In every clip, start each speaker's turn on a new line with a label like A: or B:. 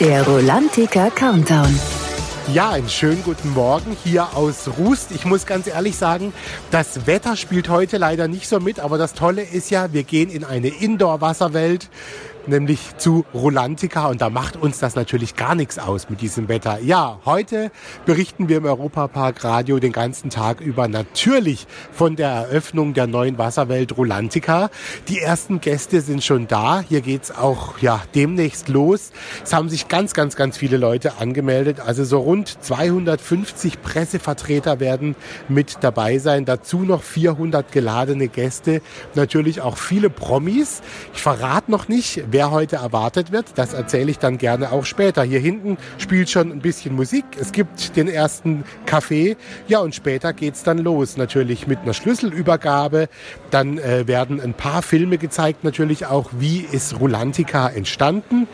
A: Der Rolantica Countdown.
B: Ja, einen schönen guten Morgen hier aus Rust. Ich muss ganz ehrlich sagen, das Wetter spielt heute leider nicht so mit, aber das Tolle ist ja, wir gehen in eine Indoor-Wasserwelt nämlich zu Rolantica und da macht uns das natürlich gar nichts aus mit diesem Wetter. Ja, heute berichten wir im Europapark Radio den ganzen Tag über natürlich von der Eröffnung der neuen Wasserwelt Rolantica. Die ersten Gäste sind schon da. Hier geht's auch ja demnächst los. Es haben sich ganz, ganz, ganz viele Leute angemeldet. Also so rund 250 Pressevertreter werden mit dabei sein. Dazu noch 400 geladene Gäste. Natürlich auch viele Promis. Ich verrate noch nicht, wer heute erwartet wird. Das erzähle ich dann gerne auch später. Hier hinten spielt schon ein bisschen Musik. Es gibt den ersten Kaffee. Ja, und später geht's dann los. Natürlich mit einer Schlüsselübergabe. Dann äh, werden ein paar Filme gezeigt. Natürlich auch, wie ist Rulantica entstanden.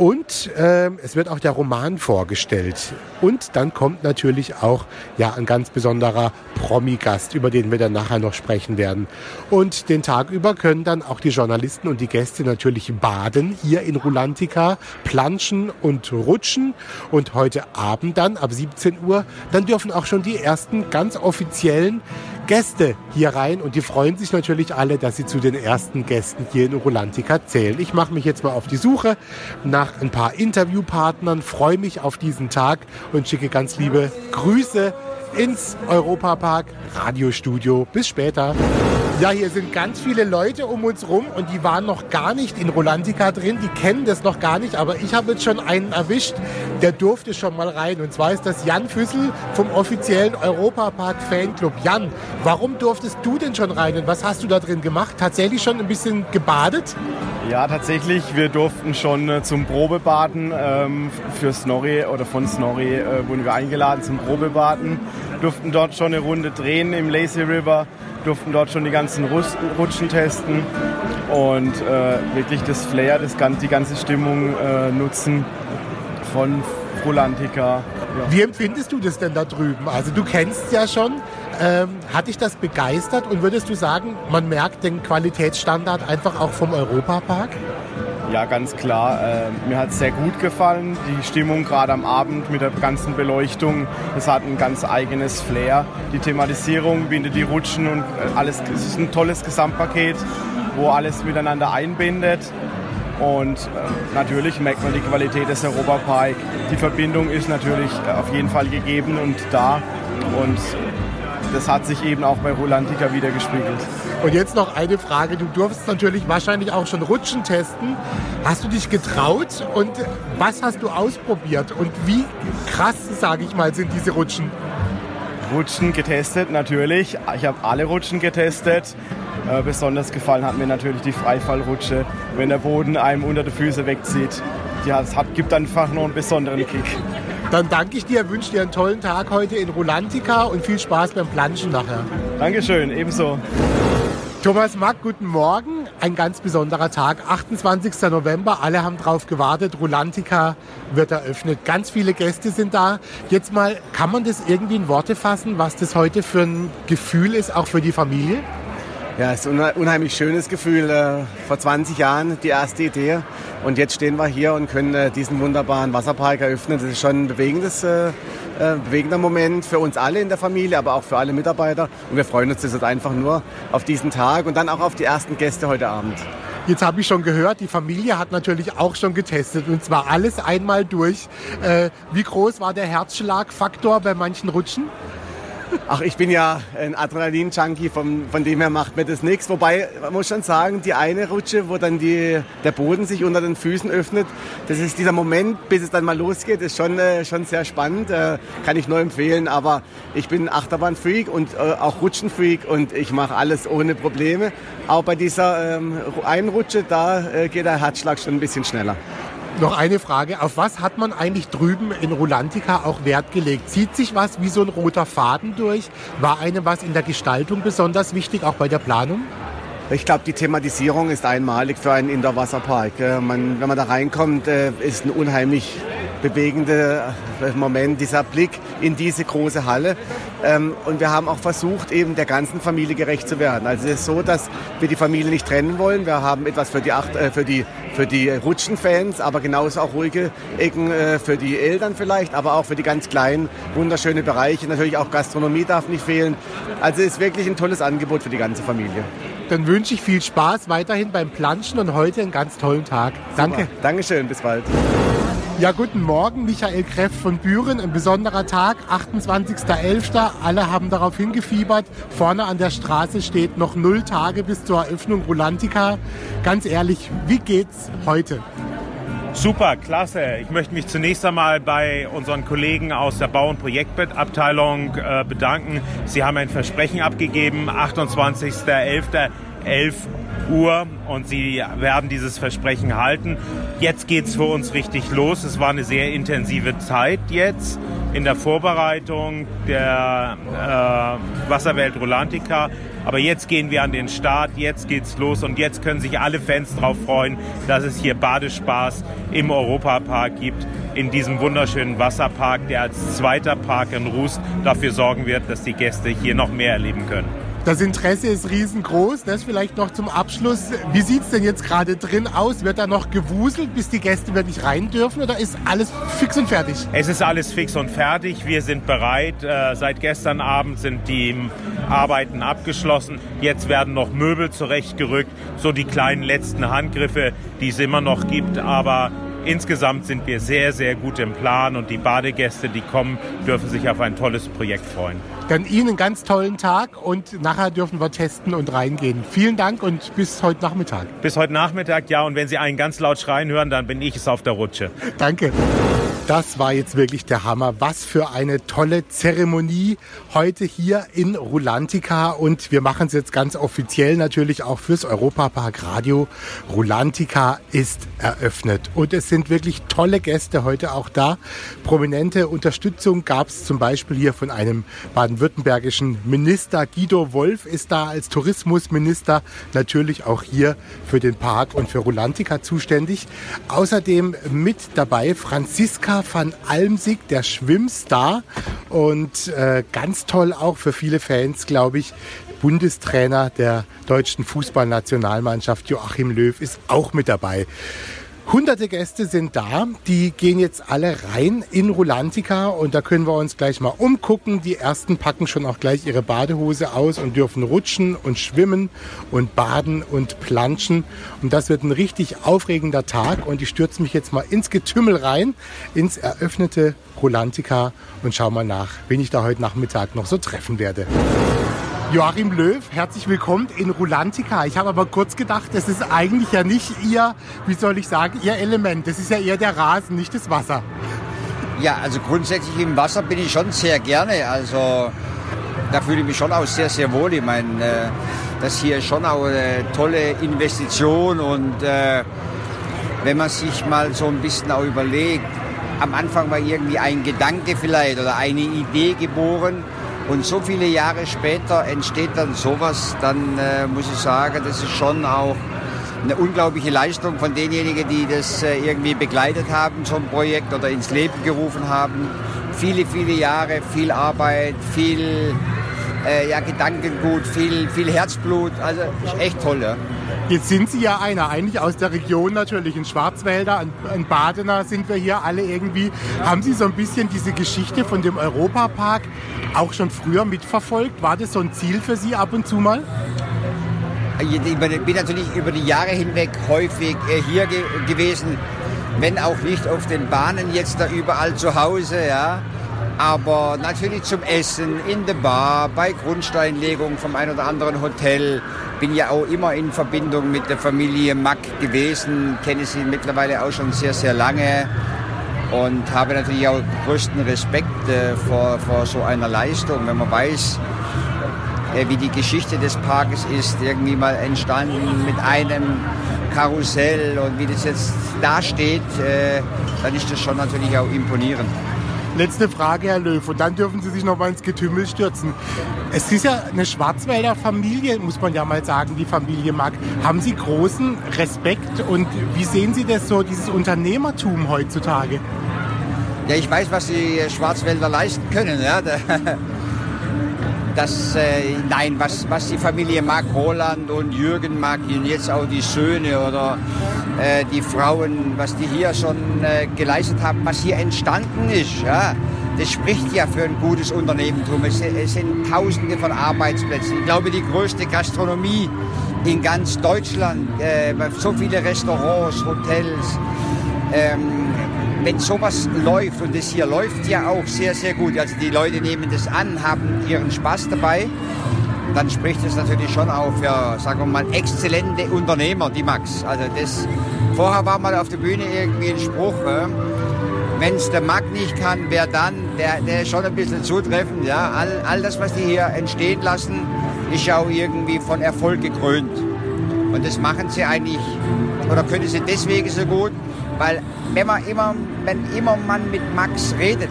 B: Und äh, es wird auch der Roman vorgestellt. Und dann kommt natürlich auch ja, ein ganz besonderer Promi-Gast, über den wir dann nachher noch sprechen werden. Und den Tag über können dann auch die Journalisten und die Gäste natürlich baden hier in Rulantica, planschen und rutschen. Und heute Abend dann ab 17 Uhr, dann dürfen auch schon die ersten ganz offiziellen Gäste hier rein und die freuen sich natürlich alle, dass sie zu den ersten Gästen hier in Rolantica zählen. Ich mache mich jetzt mal auf die Suche nach ein paar Interviewpartnern, freue mich auf diesen Tag und schicke ganz liebe Grüße ins Europapark Radiostudio. Bis später. Ja, hier sind ganz viele Leute um uns rum und die waren noch gar nicht in Rolantica drin. Die kennen das noch gar nicht, aber ich habe jetzt schon einen erwischt, der durfte schon mal rein. Und zwar ist das Jan Füssel vom offiziellen Europapark Fanclub. Jan, warum durftest du denn schon rein und was hast du da drin gemacht? Tatsächlich schon ein bisschen gebadet?
C: Ja, tatsächlich. Wir durften schon äh, zum Probebaden ähm, für Snorri oder von Snorri äh, wurden wir eingeladen zum Probebaden. Durften dort schon eine Runde drehen im Lazy River durften dort schon die ganzen Rutschen testen und äh, wirklich das Flair, das, die ganze Stimmung äh, nutzen von Frolantica. Ja.
B: Wie empfindest du das denn da drüben? Also du kennst ja schon. Ähm, hat dich das begeistert und würdest du sagen, man merkt den Qualitätsstandard einfach auch vom Europapark?
C: Ja, ganz klar. Äh, mir hat es sehr gut gefallen. Die Stimmung gerade am Abend mit der ganzen Beleuchtung, das hat ein ganz eigenes Flair. Die Thematisierung bindet die Rutschen und äh, alles, es ist ein tolles Gesamtpaket, wo alles miteinander einbindet. Und äh, natürlich merkt man die Qualität des Europapark. Die Verbindung ist natürlich äh, auf jeden Fall gegeben und da. Und das hat sich eben auch bei Rolantica wieder gespiegelt.
B: Und jetzt noch eine Frage. Du durfst natürlich wahrscheinlich auch schon Rutschen testen. Hast du dich getraut und was hast du ausprobiert? Und wie krass, sage ich mal, sind diese Rutschen?
C: Rutschen getestet, natürlich. Ich habe alle Rutschen getestet. Äh, besonders gefallen hat mir natürlich die Freifallrutsche, wenn der Boden einem unter die Füße wegzieht. Die hat, hat, gibt einfach noch einen besonderen Kick.
B: Dann danke ich dir, wünsche dir einen tollen Tag heute in Rolantica und viel Spaß beim Planschen nachher.
C: Dankeschön, ebenso.
B: Thomas Mack, guten Morgen. Ein ganz besonderer Tag, 28. November. Alle haben drauf gewartet. Rulantica wird eröffnet. Ganz viele Gäste sind da. Jetzt mal, kann man das irgendwie in Worte fassen, was das heute für ein Gefühl ist, auch für die Familie?
D: Ja, es ist ein unheimlich schönes Gefühl. Äh, vor 20 Jahren die erste Idee und jetzt stehen wir hier und können äh, diesen wunderbaren Wasserpark eröffnen. Das ist schon ein bewegendes, äh, bewegender Moment für uns alle in der Familie, aber auch für alle Mitarbeiter. Und wir freuen uns jetzt einfach nur auf diesen Tag und dann auch auf die ersten Gäste heute Abend.
B: Jetzt habe ich schon gehört, die Familie hat natürlich auch schon getestet und zwar alles einmal durch. wie groß war der Herzschlagfaktor bei manchen Rutschen?
D: Ach, ich bin ja ein Adrenalin-Junkie, von, von dem her macht mir das nichts. Wobei, man muss schon sagen, die eine Rutsche, wo dann die, der Boden sich unter den Füßen öffnet, das ist dieser Moment, bis es dann mal losgeht, ist schon, äh, schon sehr spannend. Äh, kann ich nur empfehlen. Aber ich bin Achterbahn-Freak und äh, auch Rutschen-Freak und ich mache alles ohne Probleme. Auch bei dieser ähm, einen Rutsche, da äh, geht der Herzschlag schon ein bisschen schneller.
B: Noch eine Frage. Auf was hat man eigentlich drüben in Rolantica auch Wert gelegt? Zieht sich was wie so ein roter Faden durch? War einem was in der Gestaltung besonders wichtig, auch bei der Planung?
D: Ich glaube, die Thematisierung ist einmalig für einen Indoor-Wasserpark. Wenn man da reinkommt, äh, ist ein unheimlich bewegender äh, Moment, dieser Blick in diese große Halle. Ähm, und wir haben auch versucht, eben der ganzen Familie gerecht zu werden. Also es ist so, dass wir die Familie nicht trennen wollen. Wir haben etwas für die, acht, äh, für die für die Rutschenfans, aber genauso auch ruhige Ecken äh, für die Eltern vielleicht, aber auch für die ganz kleinen, wunderschöne Bereiche. Natürlich auch Gastronomie darf nicht fehlen. Also ist wirklich ein tolles Angebot für die ganze Familie.
B: Dann wünsche ich viel Spaß weiterhin beim Planschen und heute einen ganz tollen Tag. Danke.
D: Super. Dankeschön, bis bald.
B: Ja, guten Morgen, Michael Kreff von Büren. Ein besonderer Tag, 28.11. Alle haben darauf hingefiebert. Vorne an der Straße steht noch null Tage bis zur Eröffnung Rulantica. Ganz ehrlich, wie geht's heute?
E: Super, klasse. Ich möchte mich zunächst einmal bei unseren Kollegen aus der Bau- und Projektabteilung äh, bedanken. Sie haben ein Versprechen abgegeben, 28.11. 11 Uhr und sie werden dieses Versprechen halten. Jetzt geht es für uns richtig los. Es war eine sehr intensive Zeit jetzt in der Vorbereitung der äh, Wasserwelt Rolantica. Aber jetzt gehen wir an den Start, jetzt geht's los und jetzt können sich alle Fans darauf freuen, dass es hier Badespaß im Europapark gibt, in diesem wunderschönen Wasserpark, der als zweiter Park in Rust dafür sorgen wird, dass die Gäste hier noch mehr erleben können.
B: Das Interesse ist riesengroß. Das vielleicht noch zum Abschluss. Wie sieht es denn jetzt gerade drin aus? Wird da noch gewuselt, bis die Gäste wirklich rein dürfen oder ist alles fix und fertig?
E: Es ist alles fix und fertig. Wir sind bereit. Äh, seit gestern Abend sind die Arbeiten abgeschlossen. Jetzt werden noch Möbel zurechtgerückt. So die kleinen letzten Handgriffe, die es immer noch gibt. Aber insgesamt sind wir sehr, sehr gut im Plan und die Badegäste, die kommen, dürfen sich auf ein tolles Projekt freuen.
B: Dann Ihnen einen ganz tollen Tag und nachher dürfen wir testen und reingehen. Vielen Dank und bis heute Nachmittag.
E: Bis heute Nachmittag, ja. Und wenn Sie einen ganz laut schreien hören, dann bin ich es auf der Rutsche.
B: Danke. Das war jetzt wirklich der Hammer. Was für eine tolle Zeremonie heute hier in Rulantica. Und wir machen es jetzt ganz offiziell natürlich auch fürs Europapark Radio. Rulantica ist eröffnet. Und es sind wirklich tolle Gäste heute auch da. Prominente Unterstützung gab es zum Beispiel hier von einem baden-württembergischen Minister. Guido Wolf ist da als Tourismusminister natürlich auch hier für den Park und für Rulantica zuständig. Außerdem mit dabei Franziska van Almsig, der Schwimmstar. Und äh, ganz toll auch für viele Fans, glaube ich, Bundestrainer der deutschen Fußballnationalmannschaft Joachim Löw ist auch mit dabei. Hunderte Gäste sind da, die gehen jetzt alle rein in Rulantica und da können wir uns gleich mal umgucken. Die ersten packen schon auch gleich ihre Badehose aus und dürfen rutschen und schwimmen und baden und planschen. Und das wird ein richtig aufregender Tag und ich stürze mich jetzt mal ins Getümmel rein, ins eröffnete Rulantica und schau mal nach, wen ich da heute Nachmittag noch so treffen werde. Joachim Löw, herzlich willkommen in Rulantica. Ich habe aber kurz gedacht, das ist eigentlich ja nicht Ihr, wie soll ich sagen, Ihr Element. Das ist ja eher der Rasen, nicht das Wasser.
F: Ja, also grundsätzlich im Wasser bin ich schon sehr gerne. Also da fühle ich mich schon auch sehr, sehr wohl. Ich meine, äh, das hier ist schon auch eine tolle Investition und äh, wenn man sich mal so ein bisschen auch überlegt, am Anfang war irgendwie ein Gedanke vielleicht oder eine Idee geboren und so viele Jahre später entsteht dann sowas, dann äh, muss ich sagen, das ist schon auch eine unglaubliche Leistung von denjenigen, die das äh, irgendwie begleitet haben, so ein Projekt oder ins Leben gerufen haben. Viele, viele Jahre, viel Arbeit, viel äh, ja, Gedankengut, viel, viel Herzblut. Also echt toll. Ja.
B: Jetzt sind Sie ja einer, eigentlich aus der Region natürlich, ein Schwarzwälder, ein, Badener sind wir hier alle irgendwie. Haben Sie so ein bisschen diese Geschichte von dem Europapark auch schon früher mitverfolgt? War das so ein Ziel für Sie ab und zu mal?
F: Ich bin natürlich über die Jahre hinweg häufig äh, hier ge gewesen, wenn auch nicht auf den Bahnen jetzt da überall zu Hause, ja. Aber natürlich zum Essen, in der Bar, bei Grundsteinlegung vom ein oder anderen Hotel. Bin ja auch immer in Verbindung mit der Familie Mack gewesen, kenne sie mittlerweile auch schon sehr, sehr lange und habe natürlich auch größten Respekt äh, vor, vor so einer Leistung, wenn man weiß, äh, wie die Geschichte des Parkes ist, irgendwie mal entstanden mit einem Karussell und wie das jetzt dasteht, äh, dann ist das schon natürlich auch imponierend.
B: Letzte Frage, Herr Löw, und dann dürfen Sie sich noch mal ins Getümmel stürzen. Es ist ja eine Schwarzwälder Familie, muss man ja mal sagen, die Familie Mack. Haben Sie großen Respekt und wie sehen Sie das so, dieses Unternehmertum heutzutage?
F: Ja, ich weiß, was die Schwarzwälder leisten können. Ja. Das, äh, nein, was, was die Familie Mack, Roland und Jürgen Mack und jetzt auch die Söhne oder äh, die Frauen, was die hier schon äh, geleistet haben, was hier entstanden ist. Ja? Das spricht ja für ein gutes Unternehmertum. Es, es sind Tausende von Arbeitsplätzen. Ich glaube, die größte Gastronomie in ganz Deutschland, äh, so viele Restaurants, Hotels. Ähm, wenn sowas läuft, und das hier läuft ja auch sehr, sehr gut, also die Leute nehmen das an, haben ihren Spaß dabei, dann spricht es natürlich schon auch für, sagen wir mal, exzellente Unternehmer, die Max. Also das, vorher war mal auf der Bühne irgendwie ein Spruch, äh, wenn es der Mac nicht kann, wer dann? Der, der ist schon ein bisschen zutreffend. Ja? All, all das, was die hier entstehen lassen, ist ja auch irgendwie von Erfolg gekrönt. Und das machen sie eigentlich, oder können sie deswegen so gut, weil wenn man immer, wenn immer man mit Max redet,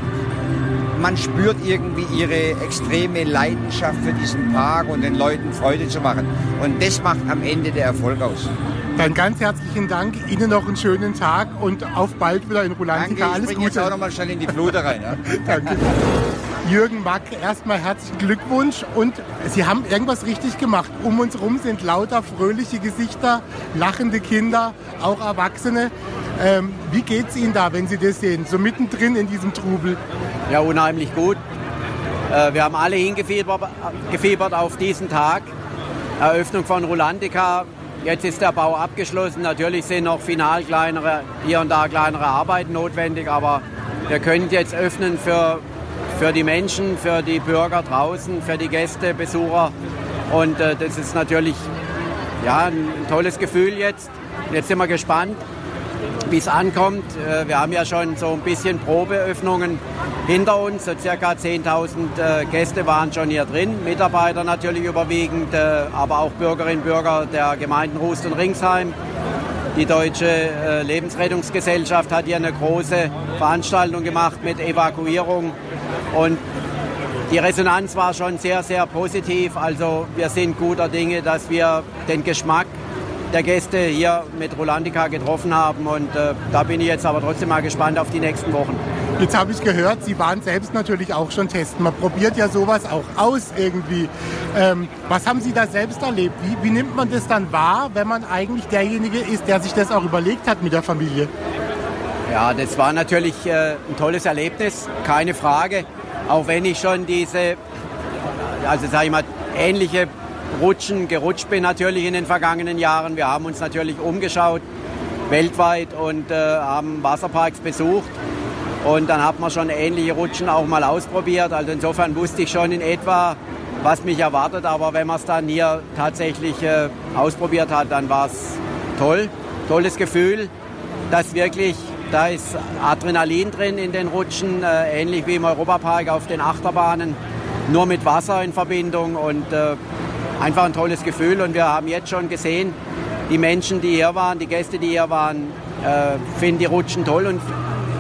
F: man spürt irgendwie ihre extreme Leidenschaft für diesen Park und den Leuten Freude zu machen. Und das macht am Ende der Erfolg aus.
B: Dann ganz herzlichen Dank, Ihnen noch einen schönen Tag und auf bald wieder in Rulantica.
F: Danke,
B: Alles
F: ich
B: Gute.
F: jetzt auch noch mal schnell in die Flute rein. Ja?
B: Danke. Jürgen Mack, erstmal herzlichen Glückwunsch und Sie haben irgendwas richtig gemacht. Um uns herum sind lauter fröhliche Gesichter, lachende Kinder, auch Erwachsene. Ähm, wie geht es Ihnen da, wenn Sie das sehen, so mittendrin in diesem Trubel?
G: Ja, unheimlich gut. Äh, wir haben alle hingefiebert gefiebert auf diesen Tag. Eröffnung von Rulantica. Jetzt ist der Bau abgeschlossen. Natürlich sind noch final kleinere, hier und da kleinere Arbeiten notwendig, aber wir können jetzt öffnen für, für die Menschen, für die Bürger draußen, für die Gäste, Besucher. Und äh, das ist natürlich ja, ein tolles Gefühl jetzt. Jetzt sind wir gespannt, wie es ankommt. Äh, Wir haben ja schon so ein bisschen Probeöffnungen hinter uns. So circa 10.000 äh, Gäste waren schon hier drin. Mitarbeiter natürlich überwiegend, äh, aber auch Bürgerinnen und Bürger der Gemeinden Rust und Ringsheim. Die Deutsche Lebensrettungsgesellschaft hat hier eine große Veranstaltung gemacht mit Evakuierung. Und die Resonanz war schon sehr, sehr positiv. Also wir sind guter Dinge, dass wir den Geschmack der Gäste hier mit Rolandica getroffen haben. Und äh, da bin ich jetzt aber trotzdem mal gespannt auf die nächsten Wochen.
B: Jetzt habe ich gehört, Sie waren selbst natürlich auch schon testen. Man probiert ja sowas auch aus irgendwie. Ähm, was haben Sie da selbst erlebt? Wie, wie nimmt man das dann wahr, wenn man eigentlich derjenige ist, der sich das auch überlegt hat mit der Familie?
G: Ja, das war natürlich äh, ein tolles Erlebnis, keine Frage. Auch wenn ich schon diese, also sage ich mal, ähnliche Rutschen gerutscht bin natürlich in den vergangenen Jahren. Wir haben uns natürlich umgeschaut weltweit und äh, haben Wasserparks besucht. Und dann hat man schon ähnliche Rutschen auch mal ausprobiert. Also insofern wusste ich schon in etwa, was mich erwartet. Aber wenn man es dann hier tatsächlich äh, ausprobiert hat, dann war es toll. Tolles Gefühl, dass wirklich, da ist Adrenalin drin in den Rutschen, äh, ähnlich wie im Europapark auf den Achterbahnen, nur mit Wasser in Verbindung und äh, einfach ein tolles Gefühl. Und wir haben jetzt schon gesehen, die Menschen, die hier waren, die Gäste, die hier waren, äh, finden die Rutschen toll und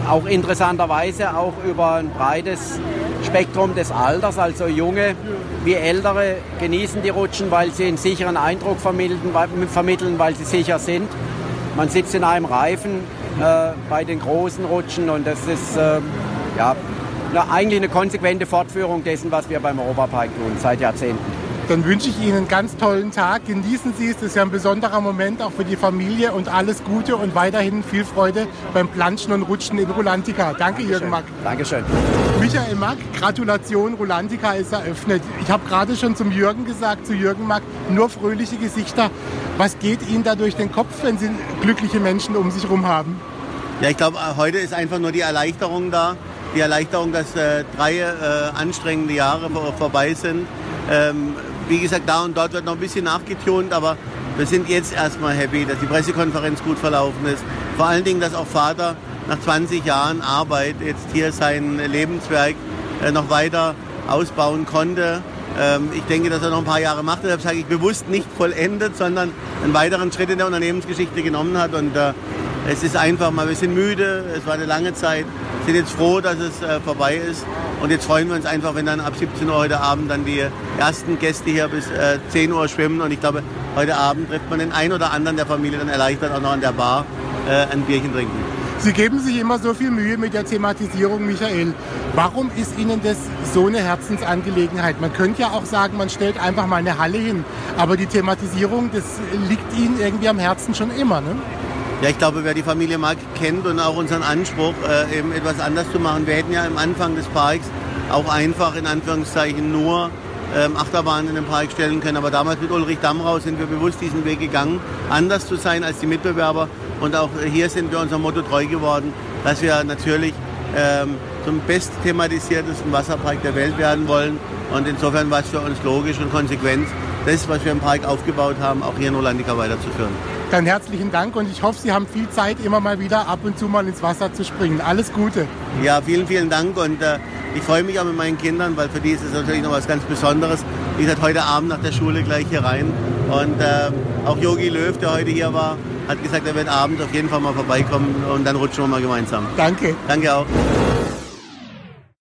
G: auch interessanterweise auch über ein breites Spektrum des Alters, also junge wie ältere genießen die Rutschen, weil sie einen sicheren Eindruck vermitteln, weil, sie sicher sind. Man sitzt in einem Reifen äh, bei den großen Rutschen und das ist äh, ja, eigentlich eine konsequente Fortführung dessen, was wir beim Europapark tun seit Jahrzehnten.
B: Dann wünsche ich Ihnen einen ganz tollen Tag. Genießen Sie es. Das ist ja ein besonderer Moment auch für die Familie und alles Gute und weiterhin viel Freude beim Planschen und Rutschen in Rulantica. Danke, Jürgen Mack.
G: Dankeschön.
B: Michael Mack, Gratulation, Rulantica ist eröffnet. Ich habe gerade schon zum Jürgen gesagt, zu Jürgen Mack, nur fröhliche Gesichter. Was geht Ihnen da durch den Kopf, wenn Sie glückliche Menschen um sich herum haben?
H: Ja, ich glaube, heute ist einfach nur die Erleichterung da. Die Erleichterung, dass äh, drei äh, anstrengende Jahre vor, vorbei sind. Ähm, wie gesagt, da und dort wird noch ein bisschen nachgetunt, aber wir sind jetzt erstmal happy, dass die Pressekonferenz gut verlaufen ist. Vor allen Dingen, dass auch Vater nach 20 Jahren Arbeit jetzt hier sein Lebenswerk äh, noch weiter ausbauen konnte. Ähm, ich denke, dass er noch ein paar Jahre macht. Deshalb sage ich bewusst nicht vollendet, sondern einen weiteren Schritt in der Unternehmensgeschichte genommen hat. Und äh, es ist einfach mal, wir sind müde, es war eine lange Zeit, sind jetzt froh, dass es äh, vorbei ist. Und jetzt freuen wir uns einfach, wenn dann ab 17 Uhr heute Abend dann die ersten Gäste hier bis äh, 10 Uhr schwimmen. Und ich glaube, heute Abend trifft man den einen oder anderen der Familie dann erleichtert auch noch an der Bar äh, ein Bierchen trinken.
B: Sie geben sich immer so viel Mühe mit der Thematisierung, Michael. Warum ist Ihnen das so eine Herzensangelegenheit? Man könnte ja auch sagen, man stellt einfach mal eine Halle hin. Aber die Thematisierung, das liegt Ihnen irgendwie am Herzen schon immer, ne?
H: Ja, ich glaube, wer die Familie Mack kennt und auch unseren Anspruch, äh, eben etwas anders zu machen. Wir hätten ja am Anfang des Parks auch einfach in Anführungszeichen nur ähm, Achterbahnen in den Park stellen können. Aber damals mit Ulrich Damrau sind wir bewusst diesen Weg gegangen, anders zu sein als die Mitbewerber. Und auch hier sind wir unserem Motto treu geworden, dass wir natürlich ähm, zum best thematisiertesten Wasserpark der Welt werden wollen. Und insofern war es für uns logisch und konsequent, das, was wir im Park aufgebaut haben, auch hier in Rolandica weiterzuführen.
B: Dann herzlichen Dank und ich hoffe, Sie haben viel Zeit, immer mal wieder ab und zu mal ins Wasser zu springen. Alles Gute.
H: Ja, vielen, vielen Dank und äh, ich freue mich auch mit meinen Kindern, weil für die ist es natürlich noch was ganz Besonderes. Ich werde heute Abend nach der Schule gleich hier rein und äh, auch Yogi Löw, der heute hier war, hat gesagt, er wird abends auf jeden Fall mal vorbeikommen und dann rutschen wir mal gemeinsam.
B: Danke.
H: Danke auch.